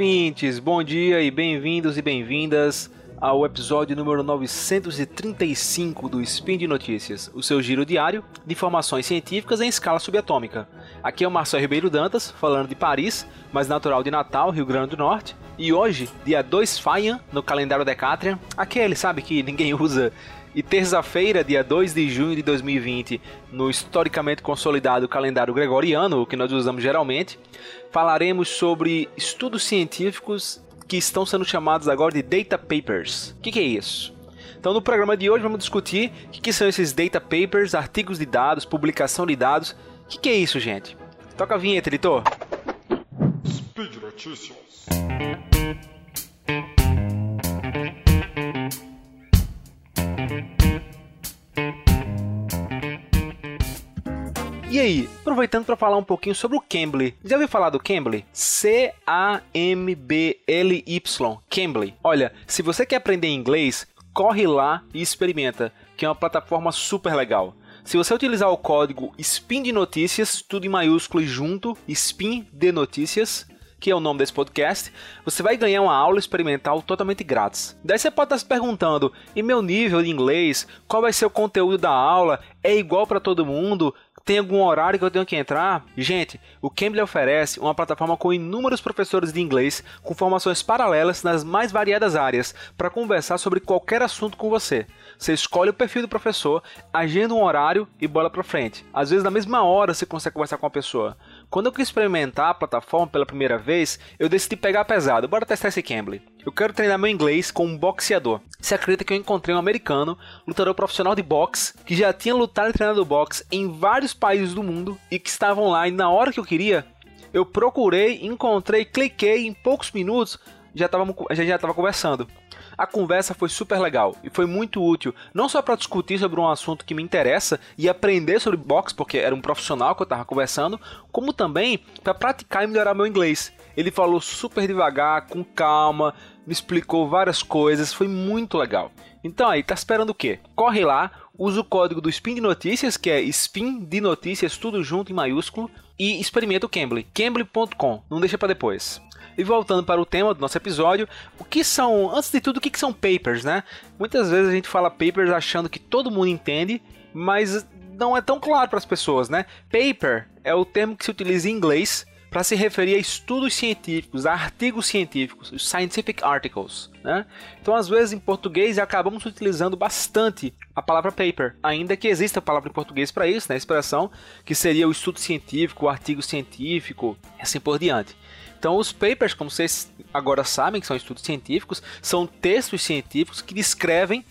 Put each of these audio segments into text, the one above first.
ouvintes, bom dia e bem-vindos e bem-vindas ao episódio número 935 do Spin de Notícias, o seu giro diário de informações científicas em escala subatômica. Aqui é o Marcelo Ribeiro Dantas, falando de Paris, mas natural de Natal, Rio Grande do Norte. E hoje, dia 2 Faian, no calendário Decatrian, aquele, sabe, que ninguém usa e terça-feira, dia 2 de junho de 2020, no historicamente consolidado calendário gregoriano, o que nós usamos geralmente, falaremos sobre estudos científicos que estão sendo chamados agora de data papers. O que, que, é isso? Então, no programa de hoje, vamos discutir o que, que, são esses data papers, artigos de dados, publicação de dados. O que, que é isso, gente? Toca a vinheta, editor. Speed Notícias. E aí, aproveitando para falar um pouquinho sobre o Cambly. Já ouviu falar do Cambly? C-A-M-B-L-Y. Cambly. Olha, se você quer aprender inglês, corre lá e experimenta, que é uma plataforma super legal. Se você utilizar o código SPIN de notícias, tudo em maiúsculo e junto, SPIN de notícias, que é o nome desse podcast, você vai ganhar uma aula experimental totalmente grátis. Daí você pode estar se perguntando: e meu nível de inglês? Qual vai ser o conteúdo da aula? É igual para todo mundo? Tem algum horário que eu tenho que entrar? Gente, o Cambly oferece uma plataforma com inúmeros professores de inglês com formações paralelas nas mais variadas áreas para conversar sobre qualquer assunto com você. Você escolhe o perfil do professor, agenda um horário e bola para frente. Às vezes na mesma hora você consegue conversar com a pessoa. Quando eu quis experimentar a plataforma pela primeira vez, eu decidi pegar pesado. Bora testar esse Cambly. Eu quero treinar meu inglês com um boxeador. Você acredita que eu encontrei um americano, lutador profissional de boxe, que já tinha lutado e treinado boxe em vários países do mundo e que estavam lá e na hora que eu queria, eu procurei, encontrei, cliquei em poucos minutos, já estava já já estava conversando. A conversa foi super legal e foi muito útil, não só para discutir sobre um assunto que me interessa e aprender sobre boxe, porque era um profissional que eu estava conversando, como também para praticar e melhorar meu inglês. Ele falou super devagar, com calma, me explicou várias coisas, foi muito legal. Então aí, tá esperando o quê? Corre lá, usa o código do Spin de Notícias, que é Spin de Notícias, tudo junto em maiúsculo, e experimenta o Cambly, cambly.com, não deixa para depois. E voltando para o tema do nosso episódio, o que são, antes de tudo, o que são papers, né? Muitas vezes a gente fala papers achando que todo mundo entende, mas não é tão claro para as pessoas, né? Paper é o termo que se utiliza em inglês para se referir a estudos científicos, a artigos científicos, os scientific articles. Né? Então, às vezes, em português, acabamos utilizando bastante a palavra paper, ainda que exista a palavra em português para isso, né? a expressão que seria o estudo científico, o artigo científico, assim por diante. Então, os papers, como vocês agora sabem, que são estudos científicos, são textos científicos que descrevem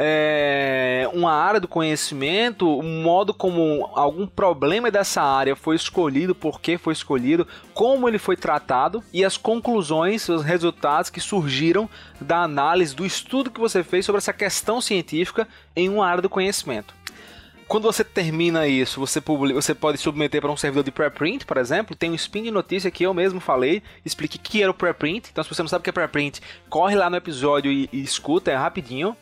é, uma área do conhecimento, o modo como algum problema dessa área foi escolhido, por que foi escolhido, como ele foi tratado e as conclusões, os resultados que surgiram da análise, do estudo que você fez sobre essa questão científica em uma área do conhecimento quando você termina isso, você, publica, você pode submeter para um servidor de preprint, por exemplo. Tem um spin de notícia que eu mesmo falei, expliquei que era o preprint. Então, se você não sabe o que é preprint, corre lá no episódio e, e escuta, é rapidinho.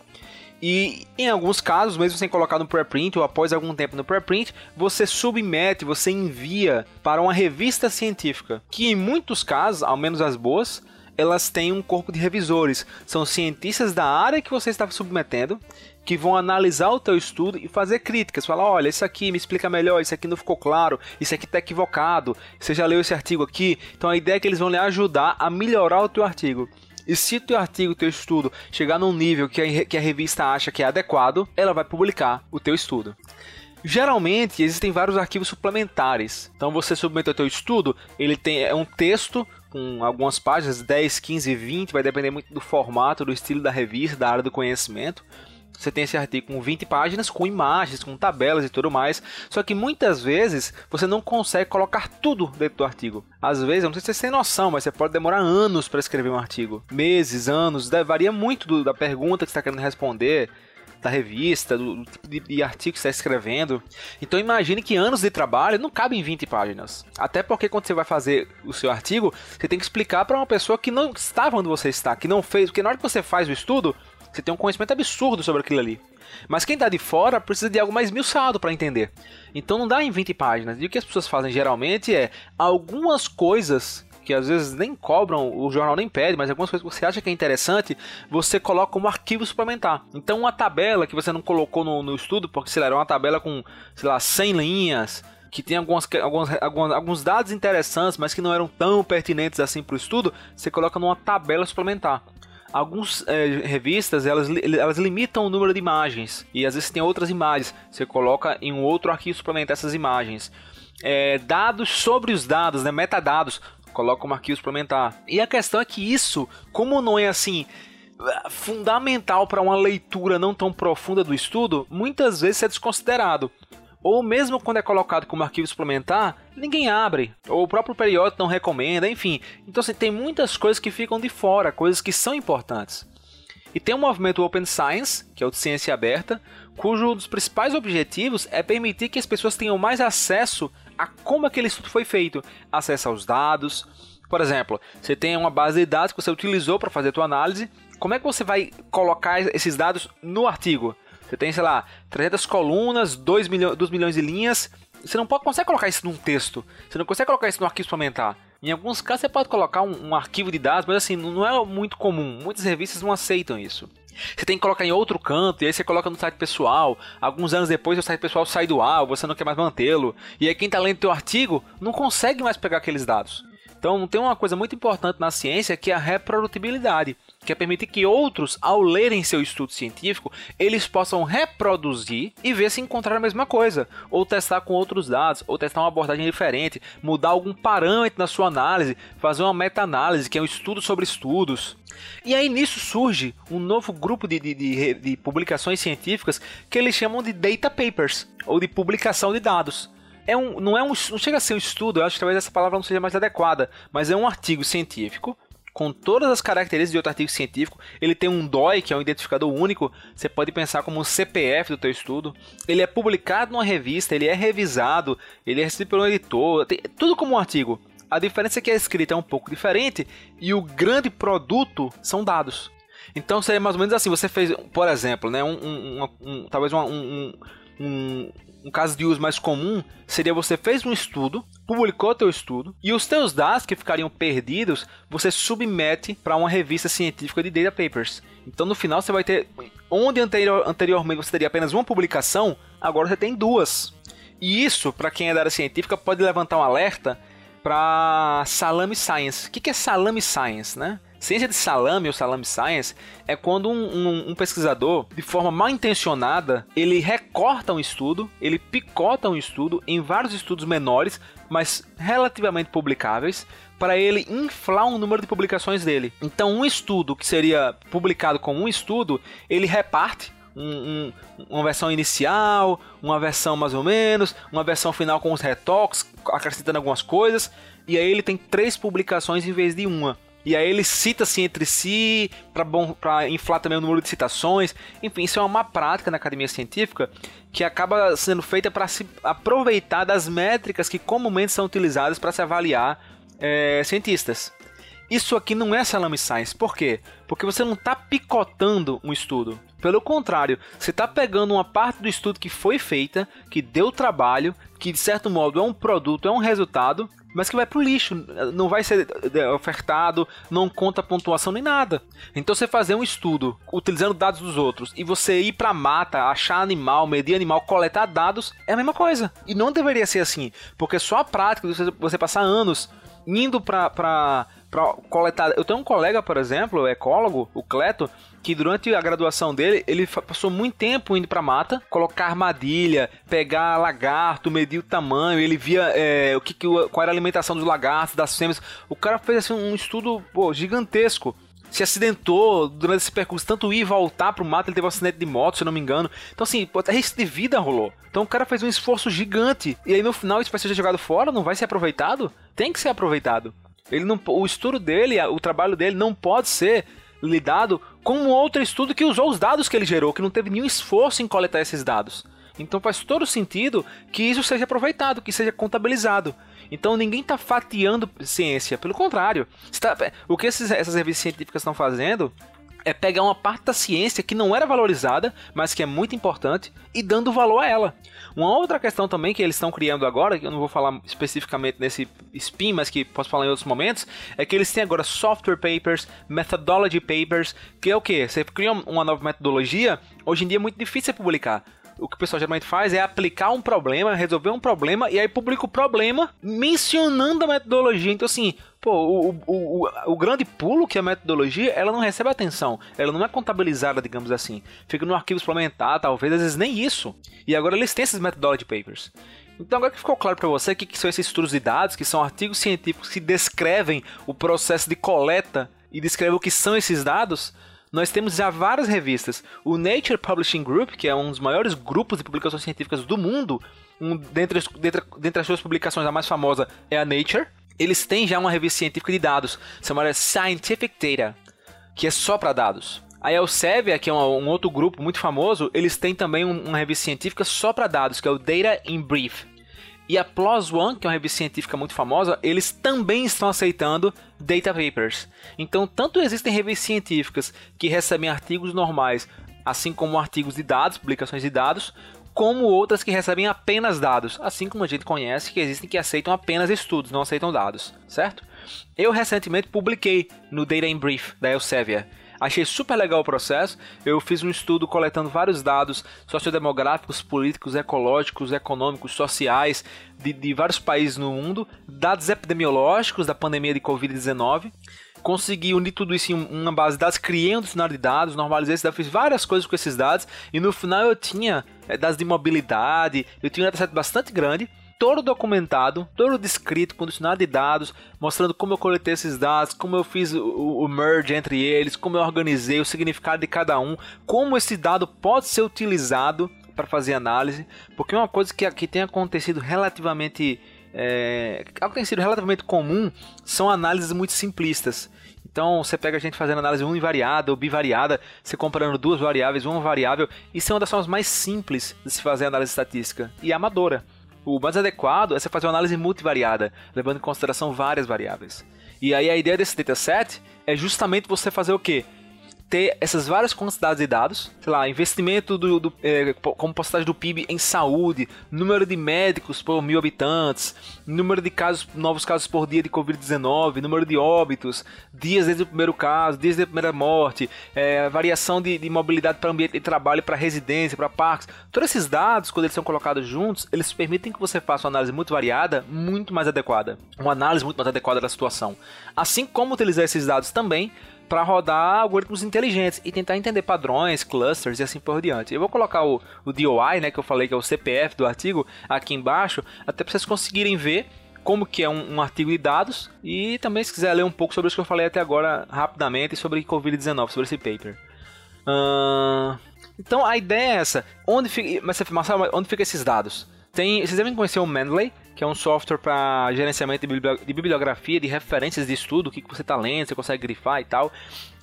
E em alguns casos, mesmo sem colocar no preprint ou após algum tempo no preprint, você submete, você envia para uma revista científica, que em muitos casos, ao menos as boas, elas têm um corpo de revisores. São cientistas da área que você está submetendo que vão analisar o teu estudo e fazer críticas, falar, olha, isso aqui me explica melhor, isso aqui não ficou claro, isso aqui está equivocado, você já leu esse artigo aqui, então a ideia é que eles vão lhe ajudar a melhorar o teu artigo. E se o teu artigo, teu estudo chegar num nível que a, que a revista acha que é adequado, ela vai publicar o teu estudo. Geralmente existem vários arquivos suplementares. Então você submete o teu estudo, ele tem é um texto com algumas páginas, 10, 15, 20, vai depender muito do formato, do estilo da revista, da área do conhecimento. Você tem esse artigo com 20 páginas, com imagens, com tabelas e tudo mais. Só que muitas vezes você não consegue colocar tudo dentro do artigo. Às vezes, eu não sei se você tem noção, mas você pode demorar anos para escrever um artigo. Meses, anos, varia muito do, da pergunta que você está querendo responder da revista, do, tipo de, de, artigo que você está escrevendo. Então imagine que anos de trabalho não cabem em 20 páginas. Até porque quando você vai fazer o seu artigo, você tem que explicar para uma pessoa que não estava onde você está, que não fez, porque na hora que você faz o estudo, você tem um conhecimento absurdo sobre aquilo ali. Mas quem está de fora precisa de algo mais milçado para entender. Então não dá em 20 páginas. E o que as pessoas fazem geralmente é algumas coisas que às vezes nem cobram, o jornal nem pede, mas algumas coisas que você acha que é interessante, você coloca como arquivo suplementar. Então, uma tabela que você não colocou no, no estudo, porque sei lá, era uma tabela com, sei lá, 100 linhas, que tem algumas, algumas, alguns, alguns dados interessantes, mas que não eram tão pertinentes assim para o estudo, você coloca numa tabela suplementar algumas é, revistas elas, elas limitam o número de imagens e às vezes tem outras imagens. Você coloca em um outro arquivo suplementar essas imagens. É, dados sobre os dados, né, metadados, coloca como arquivo suplementar. E a questão é que isso, como não é assim fundamental para uma leitura não tão profunda do estudo, muitas vezes é desconsiderado ou mesmo quando é colocado como arquivo suplementar, ninguém abre, ou o próprio periódico não recomenda, enfim. Então assim, tem muitas coisas que ficam de fora, coisas que são importantes. E tem o movimento Open Science, que é o de ciência aberta, cujo um dos principais objetivos é permitir que as pessoas tenham mais acesso a como aquele estudo foi feito, acesso aos dados. Por exemplo, você tem uma base de dados que você utilizou para fazer a sua análise, como é que você vai colocar esses dados no artigo? Você tem, sei lá, 300 colunas, 2 milhões, 2 milhões de linhas. Você não pode, consegue colocar isso num texto. Você não consegue colocar isso no arquivo suplementar. Em alguns casos você pode colocar um, um arquivo de dados, mas assim, não é muito comum. Muitas revistas não aceitam isso. Você tem que colocar em outro canto, e aí você coloca no site pessoal. Alguns anos depois o site pessoal sai do ar, você não quer mais mantê-lo. E aí quem está lendo teu artigo não consegue mais pegar aqueles dados. Então tem uma coisa muito importante na ciência que é a reprodutibilidade, que é permitir que outros, ao lerem seu estudo científico, eles possam reproduzir e ver se encontrar a mesma coisa, ou testar com outros dados, ou testar uma abordagem diferente, mudar algum parâmetro na sua análise, fazer uma meta-análise, que é um estudo sobre estudos. E aí nisso surge um novo grupo de, de, de, de publicações científicas que eles chamam de data papers, ou de publicação de dados é um, não é um, não chega a ser um estudo, eu acho que talvez essa palavra não seja mais adequada, mas é um artigo científico com todas as características de outro artigo científico. Ele tem um DOI, que é um identificador único, você pode pensar como um CPF do teu estudo. Ele é publicado numa revista, ele é revisado, ele é recebido pelo editor, tem, tudo como um artigo. A diferença é que a escrita é um pouco diferente e o grande produto são dados. Então seria mais ou menos assim, você fez, por exemplo, né, um, um, um talvez um, um, um caso de uso mais comum seria você fez um estudo, publicou teu estudo e os teus dados que ficariam perdidos, você submete para uma revista científica de data papers. Então no final você vai ter onde anterior, anteriormente você teria apenas uma publicação, agora você tem duas. E isso, para quem é da área científica, pode levantar um alerta para Salami Science. O que é Salami Science, né? Ciência de salame ou salame science é quando um, um, um, pesquisador, de forma mal intencionada, ele recorta um estudo, ele picota um estudo em vários estudos menores, mas relativamente publicáveis, para ele inflar o número de publicações dele. Então, um estudo que seria publicado como um estudo, ele reparte um, um, uma versão inicial, uma versão mais ou menos, uma versão final com os retoques, acrescentando algumas coisas, e aí ele tem três publicações em vez de uma. E aí ele cita-se entre si para inflar também o número de citações. Enfim, isso é uma má prática na academia científica que acaba sendo feita para se aproveitar das métricas que comumente são utilizadas para se avaliar é, cientistas. Isso aqui não é salame science. Por quê? Porque você não está picotando um estudo. Pelo contrário, você está pegando uma parte do estudo que foi feita, que deu trabalho, que de certo modo é um produto, é um resultado, mas que vai pro lixo, não vai ser é, ofertado, não conta pontuação nem nada. Então você fazer um estudo utilizando dados dos outros e você ir pra mata, achar animal, medir animal, coletar dados, é a mesma coisa. E não deveria ser assim, porque só a prática você passar anos indo pra, pra, pra coletar. Eu tenho um colega, por exemplo, ecólogo, o Cleto, que durante a graduação dele, ele passou muito tempo indo pra mata, colocar armadilha, pegar lagarto, medir o tamanho, ele via é, o que, qual era a alimentação dos lagartos, das fêmeas. O cara fez assim, um estudo pô, gigantesco se acidentou durante esse percurso, tanto ir e voltar pro mato, ele teve um acidente de moto, se eu não me engano. Então, assim, até risco de vida rolou. Então o cara fez um esforço gigante. E aí no final isso vai ser jogado fora, não vai ser aproveitado? Tem que ser aproveitado. Ele não, o estudo dele, o trabalho dele não pode ser lidado com um outro estudo que usou os dados que ele gerou, que não teve nenhum esforço em coletar esses dados. Então faz todo sentido que isso seja aproveitado, que seja contabilizado. Então ninguém está fatiando ciência, pelo contrário. Tá, o que esses, essas revistas científicas estão fazendo é pegar uma parte da ciência que não era valorizada, mas que é muito importante, e dando valor a ela. Uma outra questão também que eles estão criando agora, que eu não vou falar especificamente nesse spin, mas que posso falar em outros momentos, é que eles têm agora software papers, methodology papers, que é o que? Você cria uma nova metodologia, hoje em dia é muito difícil publicar o que o pessoal geralmente faz é aplicar um problema, resolver um problema e aí publica o problema mencionando a metodologia. Então, assim, pô, o, o, o, o, grande pulo que é a metodologia, ela não recebe atenção, ela não é contabilizada, digamos assim. Fica no arquivo suplementar, talvez, às vezes nem isso. E agora eles têm esses methodology papers. Então agora que ficou claro para você o que, que são esses estudos de dados, que são artigos científicos que descrevem o processo de coleta e descrevem o que são esses dados, nós temos já várias revistas. O Nature Publishing Group, que é um dos maiores grupos de publicações científicas do mundo, um, dentre, dentre, dentre as suas publicações, a mais famosa é a Nature. Eles têm já uma revista científica de dados, chamada Scientific Data, que é só para dados. A Elsevier, que é um, um, outro grupo muito famoso, eles têm também um, uma revista científica só para dados, que é o Data in Brief. E a PLOS ONE, que é uma revista científica muito famosa, eles também estão aceitando data papers. Então, tanto existem revistas científicas que recebem artigos normais, assim como artigos de dados, publicações de dados, como outras que recebem apenas dados, assim como a gente conhece que existem que aceitam apenas estudos, não aceitam dados, certo? Eu recentemente publiquei no Data in Brief da Elsevier Achei super legal o processo. Eu fiz um estudo coletando vários dados sociodemográficos, políticos, ecológicos, econômicos, sociais de, de vários países no mundo, dados epidemiológicos da pandemia de Covid-19 consegui unir tudo isso em uma base de dados, criei um dicionário de dados, normalizei dados, fiz várias coisas com esses dados e no final eu tinha é, dados de mobilidade, eu tinha um dataset bastante grande todo documentado, todo descrito, com dicionário de dados, mostrando como eu coletei esses dados, como eu fiz o, o, merge entre eles, como eu organizei o significado de cada um, como esse dado pode ser utilizado para fazer análise, porque uma coisa que aqui tem acontecido relativamente é, algo que tem sido relativamente comum são análises muito simplistas. Então você pega a gente fazendo análise univariada ou bivariada, você comparando duas variáveis, uma variável, isso é uma das formas mais simples de se fazer análise estatística e amadora. O mais adequado é você fazer uma análise multivariada, levando em consideração várias variáveis. E aí a ideia desse dataset é justamente você fazer o quê? Ter essas várias quantidades de dados, sei lá, investimento do, do é, como porcentagem do PIB em saúde, número de médicos por mil habitantes, número de casos, novos casos por dia de Covid-19, número de óbitos, dias desde o primeiro caso, dias desde a primeira morte, é, variação de, de mobilidade para ambiente de trabalho, para residência, para parques. Todos esses dados, quando eles são colocados juntos, eles permitem que você faça uma análise muito variada, muito mais adequada. Uma análise muito mais adequada da situação. Assim como utilizar esses dados também para rodar algoritmos inteligentes e tentar entender padrões, clusters e assim por diante. Eu vou colocar o, o DOI, né, que eu falei que é o CPF do artigo, aqui embaixo, até para vocês conseguirem ver como que é um, um, artigo de dados e também se quiser ler um pouco sobre isso que eu falei até agora rapidamente sobre Covid-19, sobre esse paper. Uh, então a ideia é essa. Onde fica, mas Marcelo, onde ficam esses dados? Tem, vocês devem conhecer o Mendeley, que é um software para gerenciamento de bibliografia, de referências de estudo, o que, você está lendo, você consegue grifar e tal.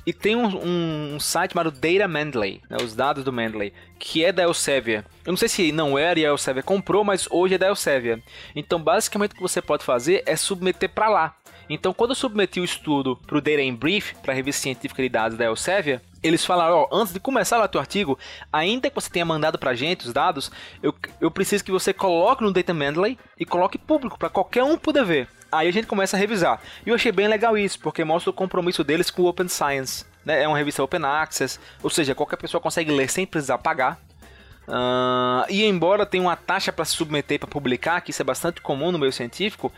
E tem um, um, um site chamado Data Mendeley, né, os dados do Mendeley, que é da Elsevier. Eu não sei se não era e a Elsevier comprou, mas hoje é da Elsevier. Então, basicamente, o que você pode fazer é submeter para lá. Então, quando eu submeti o estudo para o Data in Brief, para a revista científica de dados da Elsevier, eles falaram, ó, antes de começar lá teu artigo, ainda que você tenha mandado pra gente os dados, eu, eu preciso que você coloque no Data Mendeley e coloque público para qualquer um poder ver. Aí a gente começa a revisar. E eu achei bem legal isso, porque mostra o compromisso deles com o Open Science. Né? É uma revista Open Access, ou seja, qualquer pessoa consegue ler sem precisar pagar. Uh, e embora tenha uma taxa para se submeter para publicar, que isso é bastante comum no meio científico,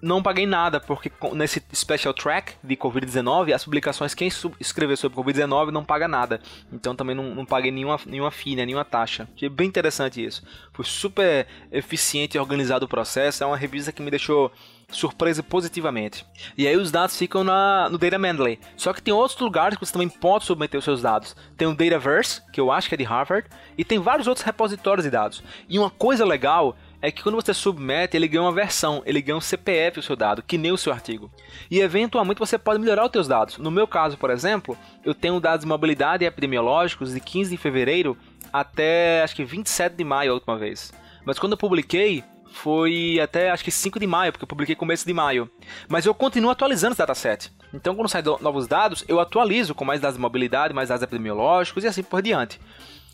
não paguei nada, porque nesse special track de Covid-19, as publicações, quem escrever sobre Covid-19 não paga nada. Então também não, não paguei nenhuma, nenhuma FII, nenhuma taxa. Achei bem interessante isso. Foi super eficiente e organizado o processo. É uma revista que me deixou surpresa positivamente. E aí os dados ficam na, no Data Mendeley. Só que tem outros lugares que você também pode submeter os seus dados. Tem o Dataverse, que eu acho que é de Harvard, e tem vários outros repositórios de dados. E uma coisa legal é que quando você submete, ele ganha uma versão, ele ganha um CPF o seu dado, que nem o seu artigo. E eventualmente você pode melhorar os seus dados. No meu caso, por exemplo, eu tenho dados de mobilidade epidemiológicos de 15 de fevereiro até acho que 27 de maio a última vez. Mas quando eu publiquei, foi até acho que 5 de maio, porque eu publiquei começo de maio. Mas eu continuo atualizando esse dataset. Então, quando saem novos dados, eu atualizo com mais dados de mobilidade, mais dados epidemiológicos e assim por diante.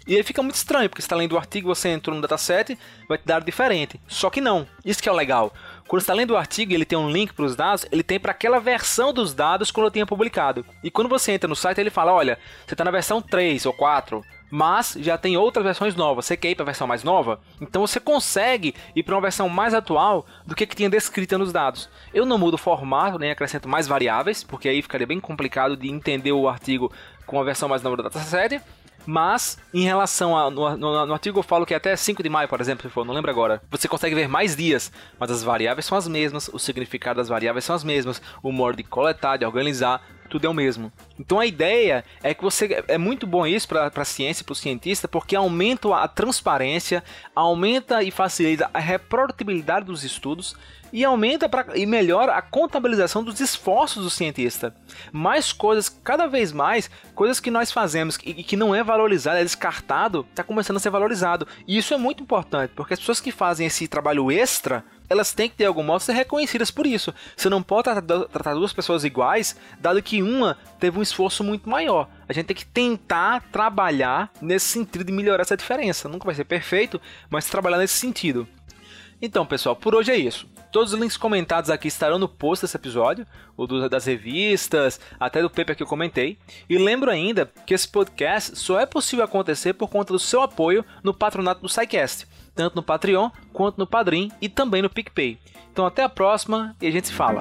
E aí fica muito estranho, porque você está lendo o artigo, você entrou no dataset, vai te dar diferente. Só que não. Isso que é o legal. Quando está lendo o artigo ele tem um link para os dados, ele tem para aquela versão dos dados quando eu tinha publicado. E quando você entra no site, ele fala: olha, você está na versão 3 ou 4, mas já tem outras versões novas. Você quer ir para a versão mais nova? Então você consegue ir para uma versão mais atual do que, que tinha descrita nos dados. Eu não mudo o formato, nem acrescento mais variáveis, porque aí ficaria bem complicado de entender o artigo com a versão mais nova do dataset. Mas, em relação a. No, no, no, artigo eu falo que até 5 de maio, por exemplo, se for, não lembro agora. Você consegue ver mais dias, mas as variáveis são as mesmas, o significado das variáveis são as mesmas, o modo de coletar, de organizar, tudo é o mesmo. Então a ideia é que você. É muito bom isso para a ciência, para o cientista, porque aumenta a transparência, aumenta e facilita a reprodutibilidade dos estudos e aumenta pra, e melhora a contabilização dos esforços do cientista. Mais coisas, cada vez mais, coisas que nós fazemos e que não é valorizado, é descartado, está começando a ser valorizado. E isso é muito importante, porque as pessoas que fazem esse trabalho extra, elas têm que de algum modo ser reconhecidas por isso. Você não pode tratar duas pessoas iguais, dado que uma teve um esforço muito maior. A gente tem que tentar trabalhar nesse sentido de melhorar essa diferença. Nunca vai ser perfeito, mas trabalhar nesse sentido. Então, pessoal, por hoje é isso. Todos os links comentados aqui estarão no post desse episódio, o do, das revistas, até do paper que eu comentei. E lembro ainda que esse podcast só é possível acontecer por conta do seu apoio no patronato do SciCast, tanto no Patreon quanto no Padrim e também no PicPay. Então até a próxima e a gente se fala.